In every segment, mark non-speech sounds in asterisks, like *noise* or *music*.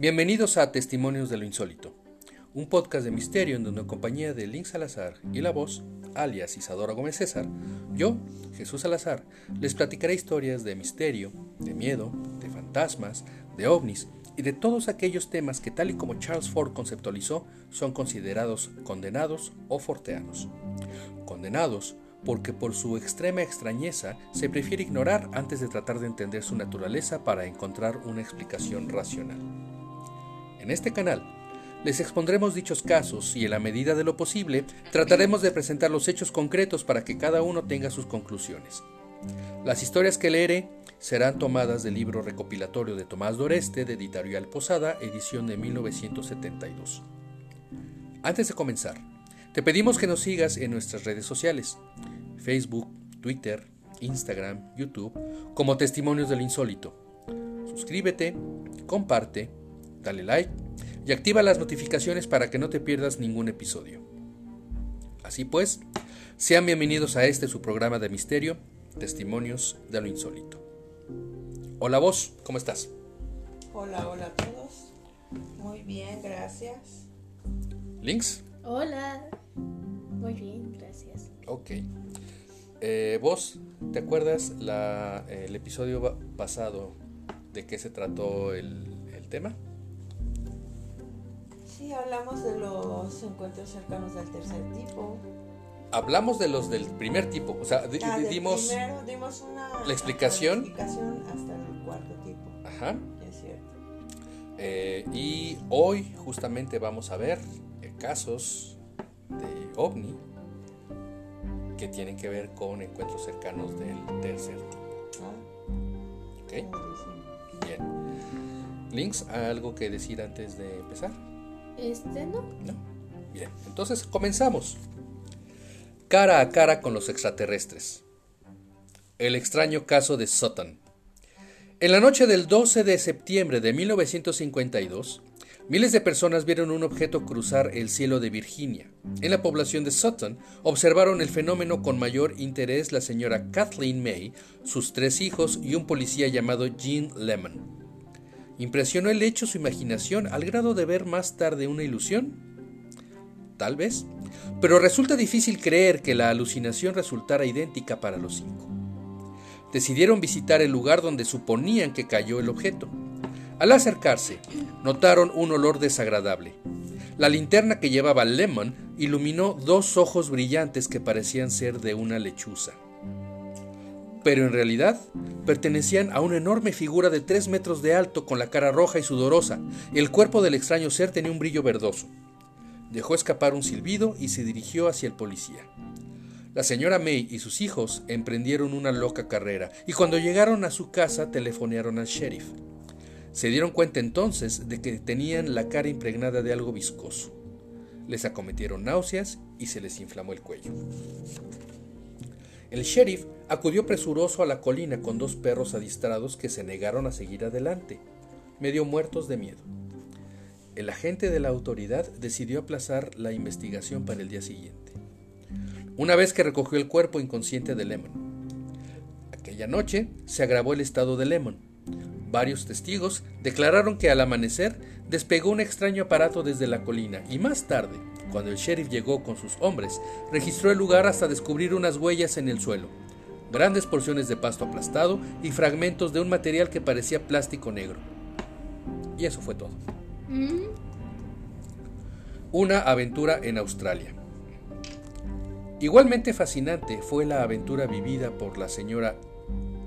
Bienvenidos a Testimonios de lo Insólito, un podcast de misterio en donde en compañía de Link Salazar y la voz, alias Isadora Gómez César, yo, Jesús Salazar, les platicaré historias de misterio, de miedo, de fantasmas, de ovnis y de todos aquellos temas que tal y como Charles Ford conceptualizó son considerados condenados o forteanos. Condenados porque por su extrema extrañeza se prefiere ignorar antes de tratar de entender su naturaleza para encontrar una explicación racional. En este canal les expondremos dichos casos y en la medida de lo posible trataremos de presentar los hechos concretos para que cada uno tenga sus conclusiones. Las historias que leeré serán tomadas del libro recopilatorio de Tomás Doreste de Editorial Posada, edición de 1972. Antes de comenzar, te pedimos que nos sigas en nuestras redes sociales, Facebook, Twitter, Instagram, YouTube, como Testimonios del Insólito. Suscríbete, comparte, dale like y activa las notificaciones para que no te pierdas ningún episodio. Así pues, sean bienvenidos a este su programa de misterio, Testimonios de lo Insólito. Hola vos, ¿cómo estás? Hola, hola a todos. Muy bien, gracias. ¿Links? Hola. Muy bien, gracias. Ok. Eh, ¿Vos te acuerdas la, el episodio pasado de qué se trató el, el tema? Sí, hablamos de los encuentros cercanos del tercer tipo. Hablamos de los del primer tipo, o sea, Ah, dimos... primero dimos una la explicación. hasta el cuarto tipo. Ajá. Es cierto. Eh, y hoy justamente vamos a ver eh, casos de ovni que tienen que ver con encuentros cercanos del tercer tipo. Ah, ¿Ok? Bien. Links, ¿algo que decir antes de empezar? Este no. No. Bien, entonces comenzamos. Cara a cara con los extraterrestres. El extraño caso de Sutton. En la noche del 12 de septiembre de 1952, miles de personas vieron un objeto cruzar el cielo de Virginia. En la población de Sutton observaron el fenómeno con mayor interés la señora Kathleen May, sus tres hijos y un policía llamado Gene Lemon. ¿Impresionó el hecho su imaginación al grado de ver más tarde una ilusión? Tal vez, pero resulta difícil creer que la alucinación resultara idéntica para los cinco. Decidieron visitar el lugar donde suponían que cayó el objeto. Al acercarse, notaron un olor desagradable. La linterna que llevaba Lemon iluminó dos ojos brillantes que parecían ser de una lechuza pero en realidad pertenecían a una enorme figura de tres metros de alto con la cara roja y sudorosa. El cuerpo del extraño ser tenía un brillo verdoso. Dejó escapar un silbido y se dirigió hacia el policía. La señora May y sus hijos emprendieron una loca carrera y cuando llegaron a su casa telefonearon al sheriff. Se dieron cuenta entonces de que tenían la cara impregnada de algo viscoso. Les acometieron náuseas y se les inflamó el cuello. El sheriff acudió presuroso a la colina con dos perros adiestrados que se negaron a seguir adelante, medio muertos de miedo. El agente de la autoridad decidió aplazar la investigación para el día siguiente, una vez que recogió el cuerpo inconsciente de Lemon. Aquella noche se agravó el estado de Lemon. Varios testigos declararon que al amanecer despegó un extraño aparato desde la colina y más tarde, cuando el sheriff llegó con sus hombres, registró el lugar hasta descubrir unas huellas en el suelo, grandes porciones de pasto aplastado y fragmentos de un material que parecía plástico negro. Y eso fue todo. Mm, Una aventura en Australia. Igualmente fascinante fue la aventura vivida por la señora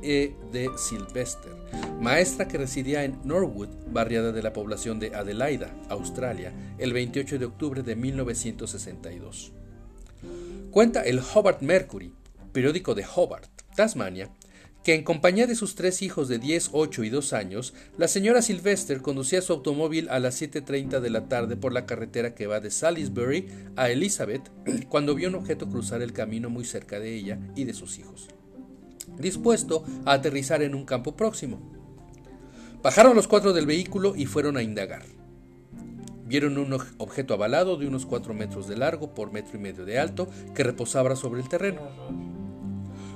E. D. Sylvester, maestra que residía en Norwood, barriada de la población de Adelaida, Australia, el 28 de octubre de 1962. Cuenta el Hobart Mercury, periódico de Hobart, Tasmania, que en compañía de sus tres hijos de 10, 8 y 2 años, la señora Sylvester conducía su automóvil a las 7.30 de la tarde por la carretera que va de Salisbury a Elizabeth cuando vio un objeto cruzar el camino muy cerca de ella y de sus hijos, dispuesto a aterrizar en un campo próximo. Bajaron los cuatro del vehículo y fueron a indagar. Vieron un objeto avalado de unos 4 metros de largo por metro y medio de alto que reposaba sobre el terreno.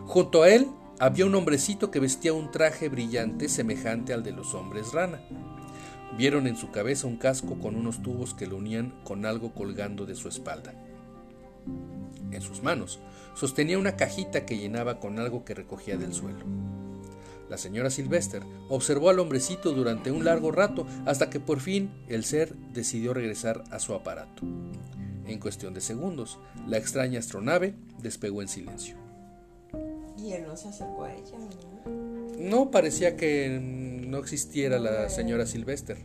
Junto a él había un hombrecito que vestía un traje brillante semejante al de los hombres rana. vieron en su cabeza un casco con unos tubos que lo unían con algo colgando de su espalda. En sus manos sostenía una cajita que llenaba con algo que recogía del suelo. La señora Sylvester observó al hombrecito durante un largo rato hasta que por fin el ser decidió regresar a su aparato. En cuestión de segundos, la extraña astronave despegó en silencio. Y él no se acercó a ella, ¿no? No parecía que no existiera la señora Sylvester.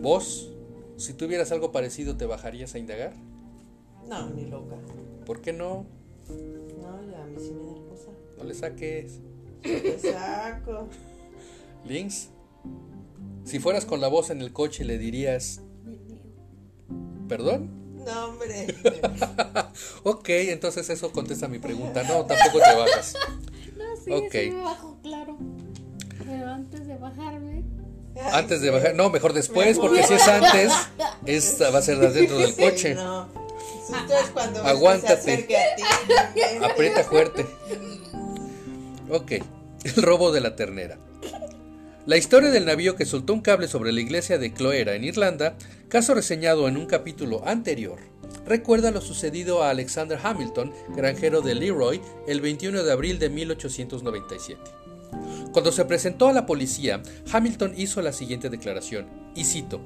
¿Vos, si tuvieras algo parecido, te bajarías a indagar? No, ni loca. ¿Por qué no? No, ya a mí sí me da cosa. No le saques. Te saco. Links, si fueras con la voz en el coche, le dirías. ¿perdón? No, hombre. *laughs* Ok, entonces eso contesta mi pregunta. No, tampoco te bajas. No, sí, Ok. sí me bajo, claro. Pero antes de bajarme. Antes de bajar, no, mejor después, porque si es antes, *laughs* esta va a ser dentro del Sí, coche. no. Susto es cuando ves que Aguántate. se acerque a ti. *laughs* Aprieta fuerte. Ok, el robo de la ternera. La historia del navío que soltó un cable sobre la iglesia de Cloera en Irlanda, caso reseñado en un capítulo anterior, recuerda lo sucedido a Alexander Hamilton, granjero de Leroy, el 21 de abril de 1897. Cuando se presentó a la policía, Hamilton hizo la siguiente declaración, y cito,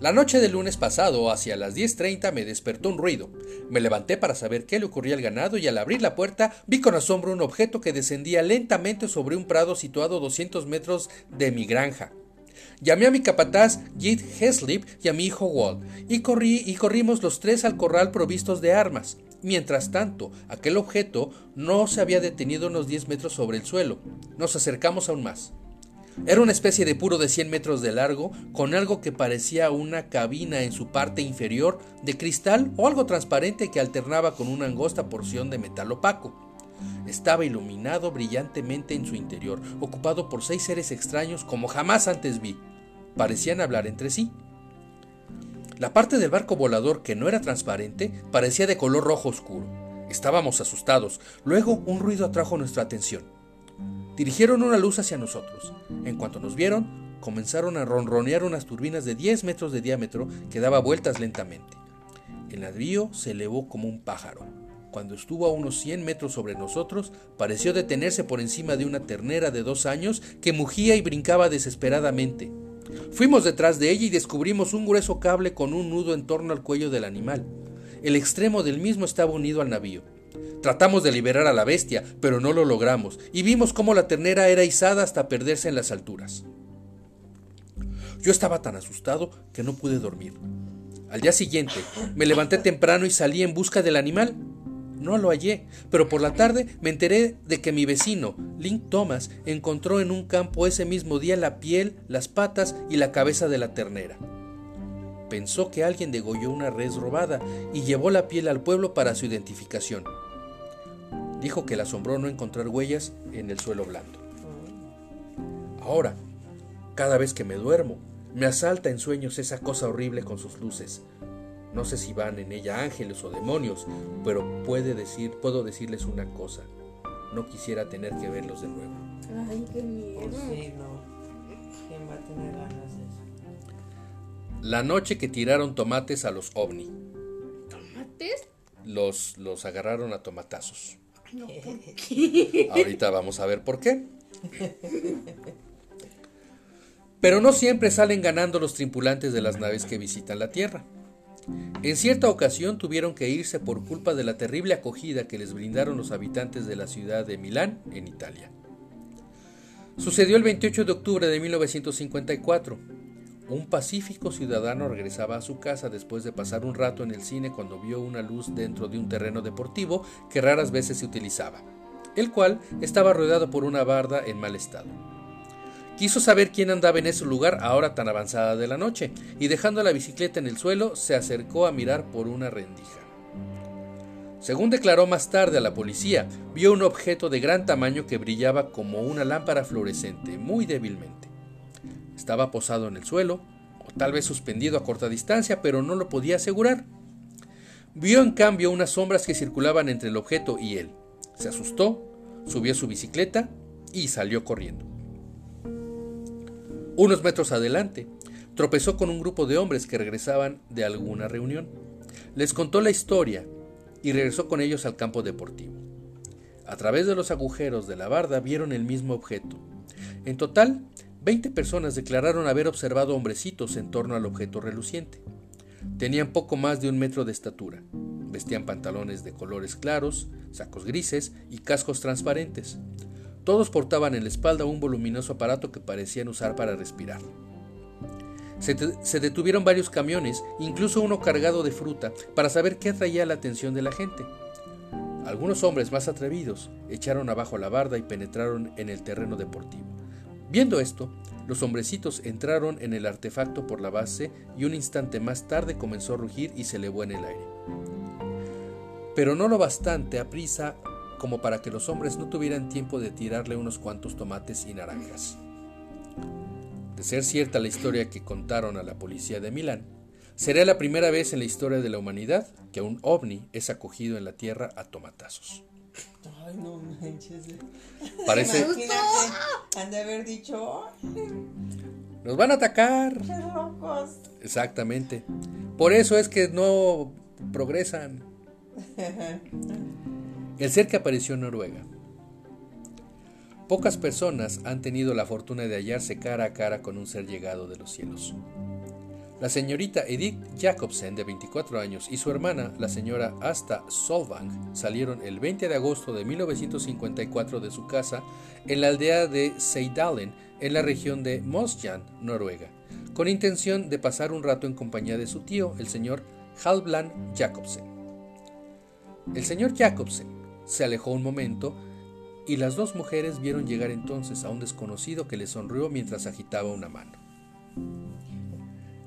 la noche del lunes pasado, hacia las 10.30, me despertó un ruido. Me levanté para saber qué le ocurría al ganado y al abrir la puerta vi con asombro un objeto que descendía lentamente sobre un prado situado a 200 metros de mi granja. Llamé a mi capataz Jit Heslip y a mi hijo Walt y, y corrimos los tres al corral provistos de armas. Mientras tanto, aquel objeto no se había detenido unos 10 metros sobre el suelo. Nos acercamos aún más. Era una especie de puro de 100 metros de largo, con algo que parecía una cabina en su parte inferior de cristal o algo transparente que alternaba con una angosta porción de metal opaco. Estaba iluminado brillantemente en su interior, ocupado por seis seres extraños como jamás antes vi. Parecían hablar entre sí. La parte del barco volador que no era transparente parecía de color rojo oscuro. Estábamos asustados. Luego un ruido atrajo nuestra atención. Dirigieron una luz hacia nosotros. En cuanto nos vieron, comenzaron a ronronear unas turbinas de 10 metros de diámetro que daba vueltas lentamente. El navío se elevó como un pájaro. Cuando estuvo a unos 100 metros sobre nosotros, pareció detenerse por encima de una ternera de dos años que mugía y brincaba desesperadamente. Fuimos detrás de ella y descubrimos un grueso cable con un nudo en torno al cuello del animal. El extremo del mismo estaba unido al navío. Tratamos de liberar a la bestia, pero no lo logramos, y vimos cómo la ternera era izada hasta perderse en las alturas. Yo estaba tan asustado que no pude dormir. Al día siguiente, me levanté temprano y salí en busca del animal. No lo hallé, pero por la tarde me enteré de que mi vecino, Link Thomas, encontró en un campo ese mismo día la piel, las patas y la cabeza de la ternera. Pensó que alguien degolló una res robada y llevó la piel al pueblo para su identificación. Dijo que le asombró no encontrar huellas en el suelo blando. Ahora, cada vez que me duermo, me asalta en sueños esa cosa horrible con sus luces. No sé si van en ella ángeles o demonios, pero puede decir, puedo decirles una cosa. No quisiera tener que verlos de nuevo. Ay, qué miedo. Pues sí, no. ¿Quién va a tener ganas de eso? La noche que tiraron tomates a los ovni. ¿Tomates? Los, los agarraron a tomatazos. No, ¿por qué? Ahorita vamos a ver por qué. Pero no siempre salen ganando los tripulantes de las naves que visitan la Tierra. En cierta ocasión tuvieron que irse por culpa de la terrible acogida que les brindaron los habitantes de la ciudad de Milán, en Italia. Sucedió el 28 de octubre de 1954. Un pacífico ciudadano regresaba a su casa después de pasar un rato en el cine cuando vio una luz dentro de un terreno deportivo que raras veces se utilizaba, el cual estaba rodeado por una barda en mal estado. Quiso saber quién andaba en ese lugar a hora tan avanzada de la noche, y dejando la bicicleta en el suelo, se acercó a mirar por una rendija. Según declaró más tarde a la policía, vio un objeto de gran tamaño que brillaba como una lámpara fluorescente, muy débilmente. Estaba posado en el suelo, o tal vez suspendido a corta distancia, pero no lo podía asegurar. Vio en cambio unas sombras que circulaban entre el objeto y él. Se asustó, subió su bicicleta y salió corriendo. Unos metros adelante, tropezó con un grupo de hombres que regresaban de alguna reunión. Les contó la historia y regresó con ellos al campo deportivo. A través de los agujeros de la barda vieron el mismo objeto. En total, 20 personas declararon haber observado hombrecitos en torno al objeto reluciente. Tenían poco más de un metro de estatura. Vestían pantalones de colores claros, sacos grises y cascos transparentes. Todos portaban en la espalda un voluminoso aparato que parecían usar para respirar. Se, detuvieron varios camiones, incluso uno cargado de fruta, para saber qué atraía la atención de la gente. Algunos hombres más atrevidos echaron abajo la barda y penetraron en el terreno deportivo. Viendo esto, los hombrecitos entraron en el artefacto por la base y un instante más tarde comenzó a rugir y se elevó en el aire. Pero no lo bastante a prisa como para que los hombres no tuvieran tiempo de tirarle unos cuantos tomates y naranjas. De ser cierta la historia que contaron a la policía de Milán, sería la primera vez en la historia de la humanidad que un ovni es acogido en la Tierra a tomatazos. Ay, no manches. Parece. Han de haber dicho. Nos van a atacar. ¡Qué locos! Exactamente. Por eso es que no progresan. El ser que apareció en Noruega Pocas personas han tenido la fortuna de hallarse cara a cara con un ser llegado de los cielos. La señorita Edith Jacobsen, de 24 años, y su hermana, la señora Asta Solvang, salieron el 20 de agosto de 1954 de su casa en la aldea de Seidalen, en la región de Mosjan, Noruega, con intención de pasar un rato en compañía de su tío, el señor Halvland Jacobsen. El señor Jacobsen se alejó un momento y las dos mujeres vieron llegar entonces a un desconocido que le sonrió mientras agitaba una mano.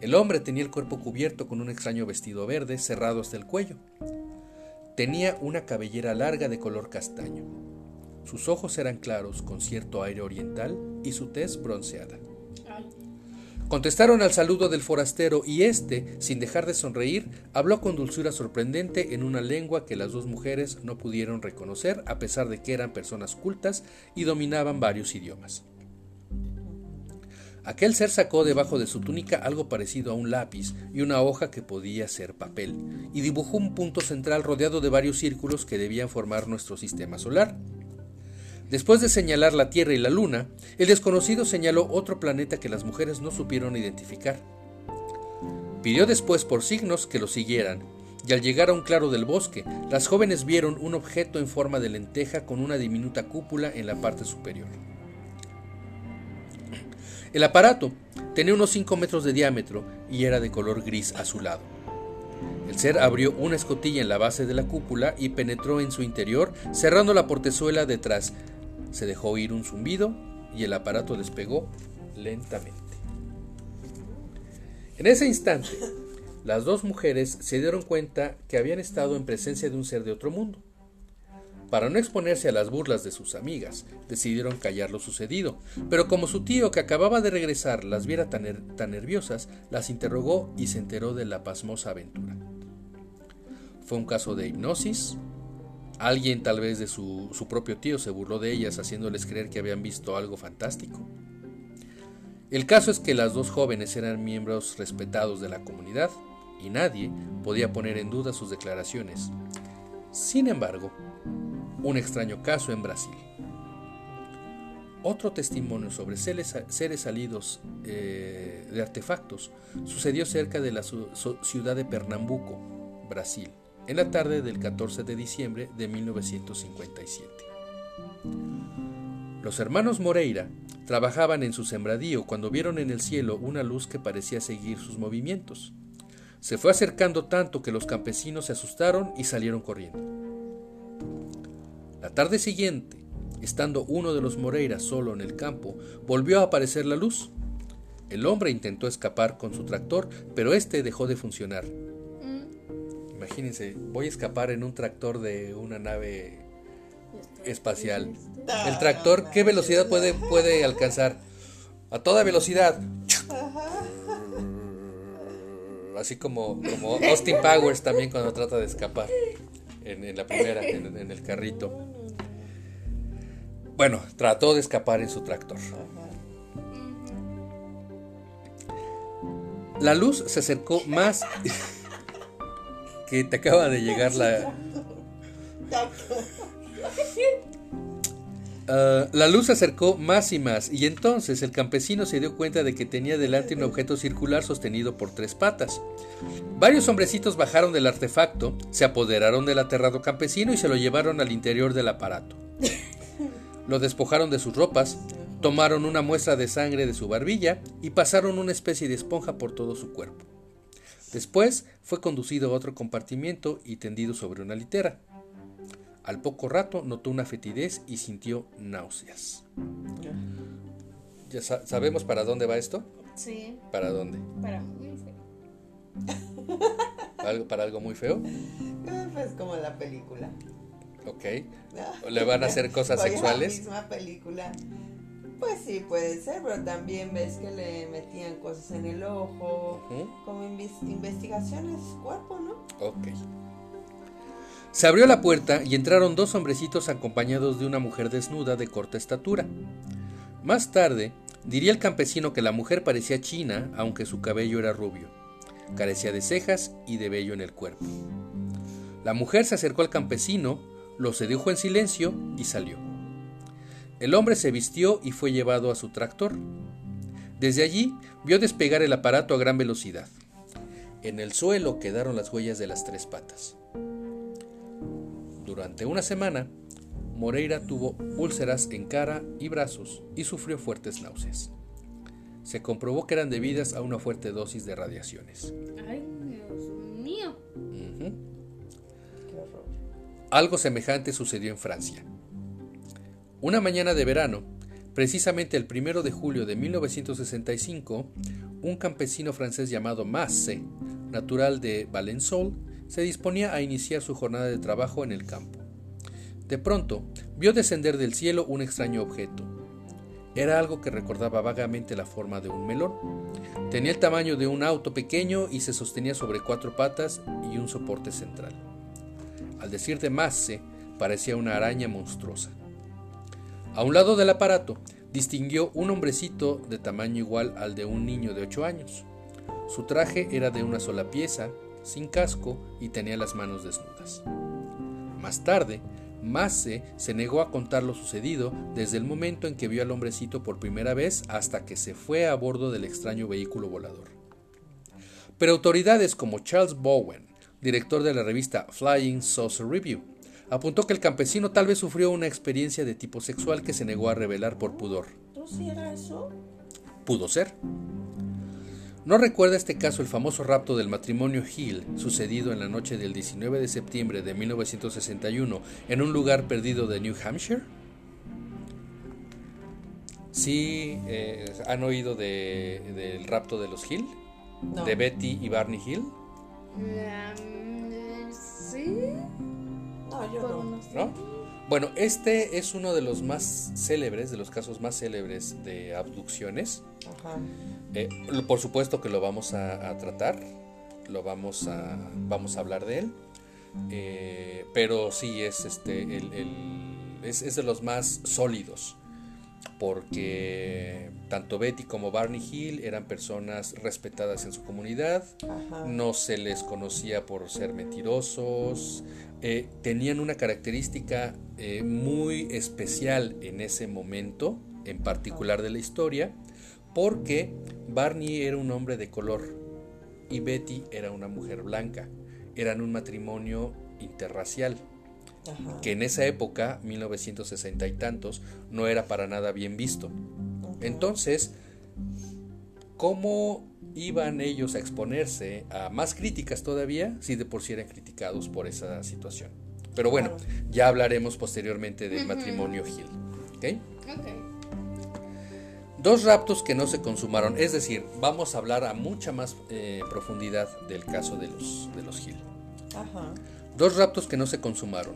El hombre tenía el cuerpo cubierto con un extraño vestido verde cerrado hasta el cuello. Tenía una cabellera larga de color castaño. Sus ojos eran claros con cierto aire oriental y su tez bronceada. Contestaron al saludo del forastero y éste, sin dejar de sonreír, habló con dulzura sorprendente en una lengua que las dos mujeres no pudieron reconocer a pesar de que eran personas cultas y dominaban varios idiomas. Aquel ser sacó debajo de su túnica algo parecido a un lápiz y una hoja que podía ser papel, y dibujó un punto central rodeado de varios círculos que debían formar nuestro sistema solar. Después de señalar la Tierra y la Luna, el desconocido señaló otro planeta que las mujeres no supieron identificar. Pidió después por signos que lo siguieran, y al llegar a un claro del bosque, las jóvenes vieron un objeto en forma de lenteja con una diminuta cúpula en la parte superior. El aparato tenía unos 5 metros de diámetro y era de color gris azulado. El ser abrió una escotilla en la base de la cúpula y penetró en su interior, cerrando la portezuela detrás, se dejó oír un zumbido y el aparato despegó lentamente. En ese instante, las dos mujeres se dieron cuenta que habían estado en presencia de un ser de otro mundo. Para no exponerse a las burlas de sus amigas, decidieron callar lo sucedido, pero como su tío que acababa de regresar las viera tan, nerviosas, las interrogó y se enteró de la pasmosa aventura. Fue un caso de hipnosis, Alguien tal vez de su, propio tío se burló de ellas haciéndoles creer que habían visto algo fantástico. El caso es que las dos jóvenes eran miembros respetados de la comunidad y nadie podía poner en duda sus declaraciones. Sin embargo, un extraño caso en Brasil. Otro testimonio sobre seres, salidos eh, de artefactos sucedió cerca de la ciudad de Pernambuco, Brasil en la tarde del 14 de diciembre de 1957. Los hermanos Moreira trabajaban en su sembradío cuando vieron en el cielo una luz que parecía seguir sus movimientos. Se fue acercando tanto que los campesinos se asustaron y salieron corriendo. La tarde siguiente, estando uno de los Moreira solo en el campo, volvió a aparecer la luz. El hombre intentó escapar con su tractor, pero este dejó de funcionar Imagínense, voy a escapar en un tractor de una nave espacial. El tractor, ¿qué velocidad puede, puede alcanzar? A toda velocidad. Así como, como Austin Powers también cuando trata de escapar en, la primera, en, en, el carrito. Bueno, trató de escapar en su tractor. La luz se acercó más. *laughs* que te acaba de llegar la. Ah, la luz se acercó más y más, y entonces el campesino se dio cuenta de que tenía delante un objeto circular sostenido por tres patas. Varios hombrecitos bajaron del artefacto, se apoderaron del aterrado campesino y se lo llevaron al interior del aparato. Lo despojaron de sus ropas, tomaron una muestra de sangre de su barbilla y pasaron una especie de esponja por todo su cuerpo. Después fue conducido a otro compartimiento y tendido sobre una litera. Al poco rato notó una fetidez y sintió náuseas. ¿Ya sa- sabemos para dónde va esto? Sí, ¿Para dónde? para muy feo. ¿Algo, ¿Para algo muy feo? *laughs* Pues como la película. Ok. ¿no? ¿Le van a hacer *laughs* cosas Oye, sexuales? La misma película. Pues sí, puede ser, pero también ves que le metían cosas en el ojo, como inves- investigaciones cuerpo, ¿no? Ok. Se abrió la puerta y entraron dos hombrecitos acompañados de una mujer desnuda de corta estatura. Más tarde, diría el campesino que la mujer parecía china, aunque su cabello era rubio. Carecía de cejas y de vello en el cuerpo. La mujer se acercó al campesino, lo sedujo en silencio y salió. El hombre se vistió y fue llevado a su tractor. Desde allí vio despegar el aparato a gran velocidad. En el suelo quedaron las huellas de las tres patas. Durante una semana, Moreira tuvo úlceras en cara y brazos y sufrió fuertes náuseas. Se comprobó que eran debidas a una fuerte dosis de radiaciones. Ay, Dios mío. Algo semejante sucedió en Francia. Una mañana de verano, precisamente el primero de julio de 1965, un campesino francés llamado Masse, natural de Valençol, se disponía a iniciar su jornada de trabajo en el campo. De pronto, vio descender del cielo un extraño objeto. Era algo que recordaba vagamente la forma de un melón. Tenía el tamaño de un auto pequeño y se sostenía sobre cuatro patas y un soporte central. Al decir de Masse, parecía una araña monstruosa. A un lado del aparato, distinguió un hombrecito de tamaño igual al de un niño de 8 años. Su traje era de una sola pieza, sin casco y tenía las manos desnudas. Más tarde, Masse se negó a contar lo sucedido desde el momento en que vio al hombrecito por primera vez hasta que se fue a bordo del extraño vehículo volador. Pero autoridades como Charles Bowen, director de la revista Flying Saucer Review, apuntó que el campesino tal vez sufrió una experiencia de tipo sexual que se negó a revelar por pudor. ¿Tú sí era eso? Pudo ser. ¿No recuerda este caso el famoso rapto del matrimonio Hill sucedido en la noche del 19 de septiembre de 1961 en un lugar perdido de New Hampshire? ¿Sí eh, han oído de- del rapto de los Hill? No. ¿De Betty y Barney Hill? Um, sí. No, yo no. Bueno, este es uno de los más célebres, de los casos más célebres de abducciones. Ajá. Eh, por supuesto que lo vamos a, a tratar, lo vamos a, vamos a hablar de él, Eh, pero sí es, este, el, el- es, es de los más sólidos, porque tanto Betty como Barney Hill eran personas respetadas en su comunidad, Ajá. no se les conocía por ser mentirosos, eh, tenían una característica eh, muy especial en ese momento, en particular de la historia, porque Barney era un hombre de color y Betty era una mujer blanca. Eran un matrimonio interracial, Ajá. que en esa época, 1960 y tantos, no era para nada bien visto. Ajá. Entonces, ¿cómo iban ellos a exponerse a más críticas todavía si de por sí eran criticados por esa situación? Pero bueno, Claro. ya hablaremos posteriormente del matrimonio. Ok. Dos raptos que no se consumaron, es decir, vamos a hablar a mucha más eh, profundidad del caso de los, de los Hill. Ajá. Dos raptos que no se consumaron.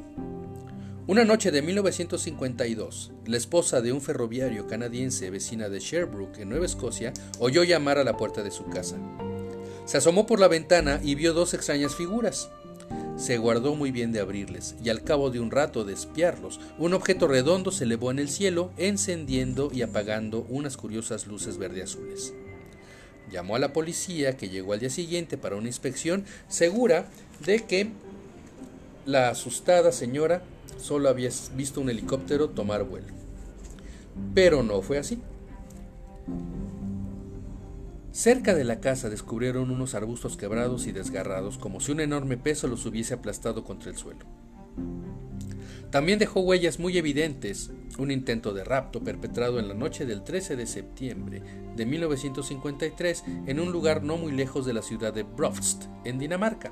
Una noche de 1952, la esposa de un ferroviario canadiense vecina de Sherbrooke, en Nueva Escocia, oyó llamar a la puerta de su casa. Se asomó por la ventana y vio dos extrañas figuras. Se guardó muy bien de abrirles, y al cabo de un rato de espiarlos, un objeto redondo se elevó en el cielo, encendiendo y apagando unas curiosas luces verde azules. Llamó a la policía que llegó al día siguiente para una inspección segura de que la asustada señora solo había visto un helicóptero tomar vuelo. Pero no fue así. Cerca de la casa descubrieron unos arbustos quebrados y desgarrados como si un enorme peso los hubiese aplastado contra el suelo. También dejó huellas muy evidentes un intento de rapto perpetrado en la noche del 13 de septiembre de 1953 en un lugar no muy lejos de la ciudad de Brofst, en Dinamarca.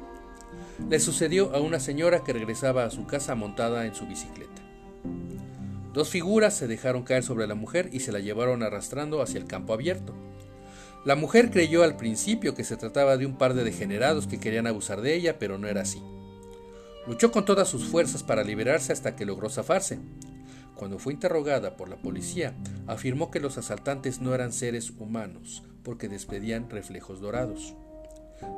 Le sucedió a una señora que regresaba a su casa montada en su bicicleta. Dos figuras se dejaron caer sobre la mujer y se la llevaron arrastrando hacia el campo abierto. La mujer creyó al principio que se trataba de un par de degenerados que querían abusar de ella, pero no era así. Luchó con todas sus fuerzas para liberarse hasta que logró zafarse. Cuando fue interrogada por la policía, afirmó que los asaltantes no eran seres humanos, porque despedían reflejos dorados.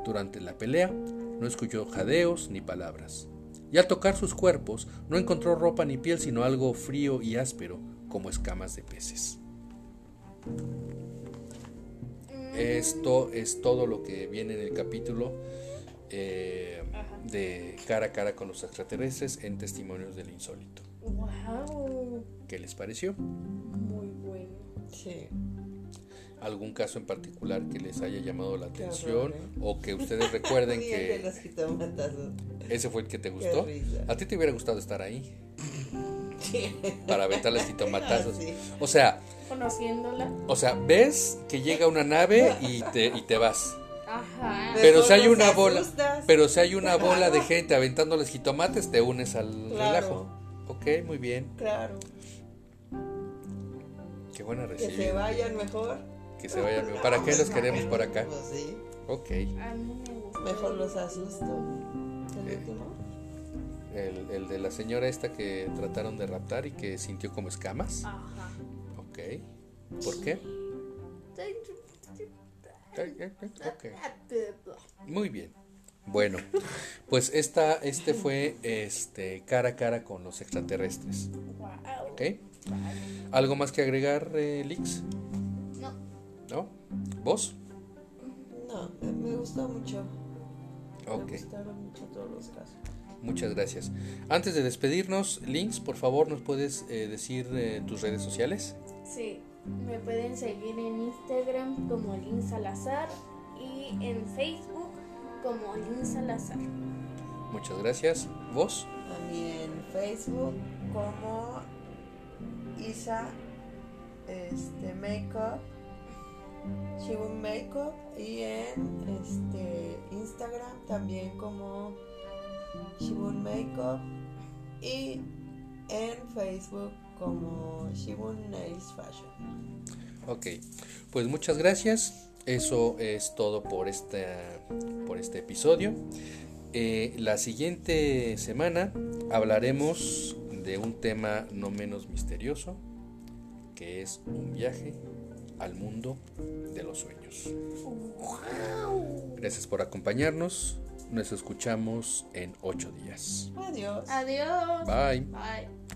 Durante la pelea, no escuchó jadeos ni palabras. Y al tocar sus cuerpos, no encontró ropa ni piel, sino algo frío y áspero, como escamas de peces. Esto es todo lo que viene en el capítulo eh, de cara a cara con los extraterrestres en testimonios del insólito. Wow. ¿Qué les pareció? Muy bueno. Sí. ¿Algún caso en particular que les haya llamado la atención horror, ¿eh? o que *laughs* ustedes recuerden Y el de que los jitomatazos. ese fue el que te gustó? ¿A ti te hubiera gustado estar ahí Sí. para aventarles *laughs* jitomatazos? Ah, sí. O sea, Conociéndola. o sea, ves que llega una nave y te, y te vas. Ajá. Pero si hay los una bola, asustas. pero si hay una bola de gente aventándoles jitomates, te unes al Claro. relajo. Ok, muy bien. Claro. Qué buena Que se recibida. vayan mejor. Que se vayan. ¿Para qué los queremos por acá? Sí. Ok. A mí me gustó. Mejor los asusto. ¿El Eh. El, el de la señora esta que trataron de raptar y que sintió como escamas. Ajá. Ok. ¿Por qué? Ok. Muy bien. Bueno, pues esta, este fue este cara a cara con los extraterrestres. Wow. ¿Ok? ¿Algo más que agregar, eh, Lix? ¿Vos? No, me- gustó mucho. Ok. Me gustaron mucho todos los casos. Muchas gracias. Antes de despedirnos, Links, por favor, ¿nos puedes eh, decir eh, tus redes sociales? Sí. Me pueden seguir en Instagram como Lin Salazar y en Facebook como Lin Salazar. Muchas gracias. ¿Vos? A mí en Facebook como Isa este, Makeup, Shibun Makeup y en este, Instagram también como Shibun Makeup y en Facebook como Shibun Nails Fashion. Ok, pues muchas gracias. Eso es todo por, esta, por este episodio. Eh, la siguiente semana hablaremos de un tema no menos misterioso, que es un viaje al mundo de los sueños. Gracias por acompañarnos. Nos escuchamos en ocho días. Adiós. Adiós. Bye. Bye.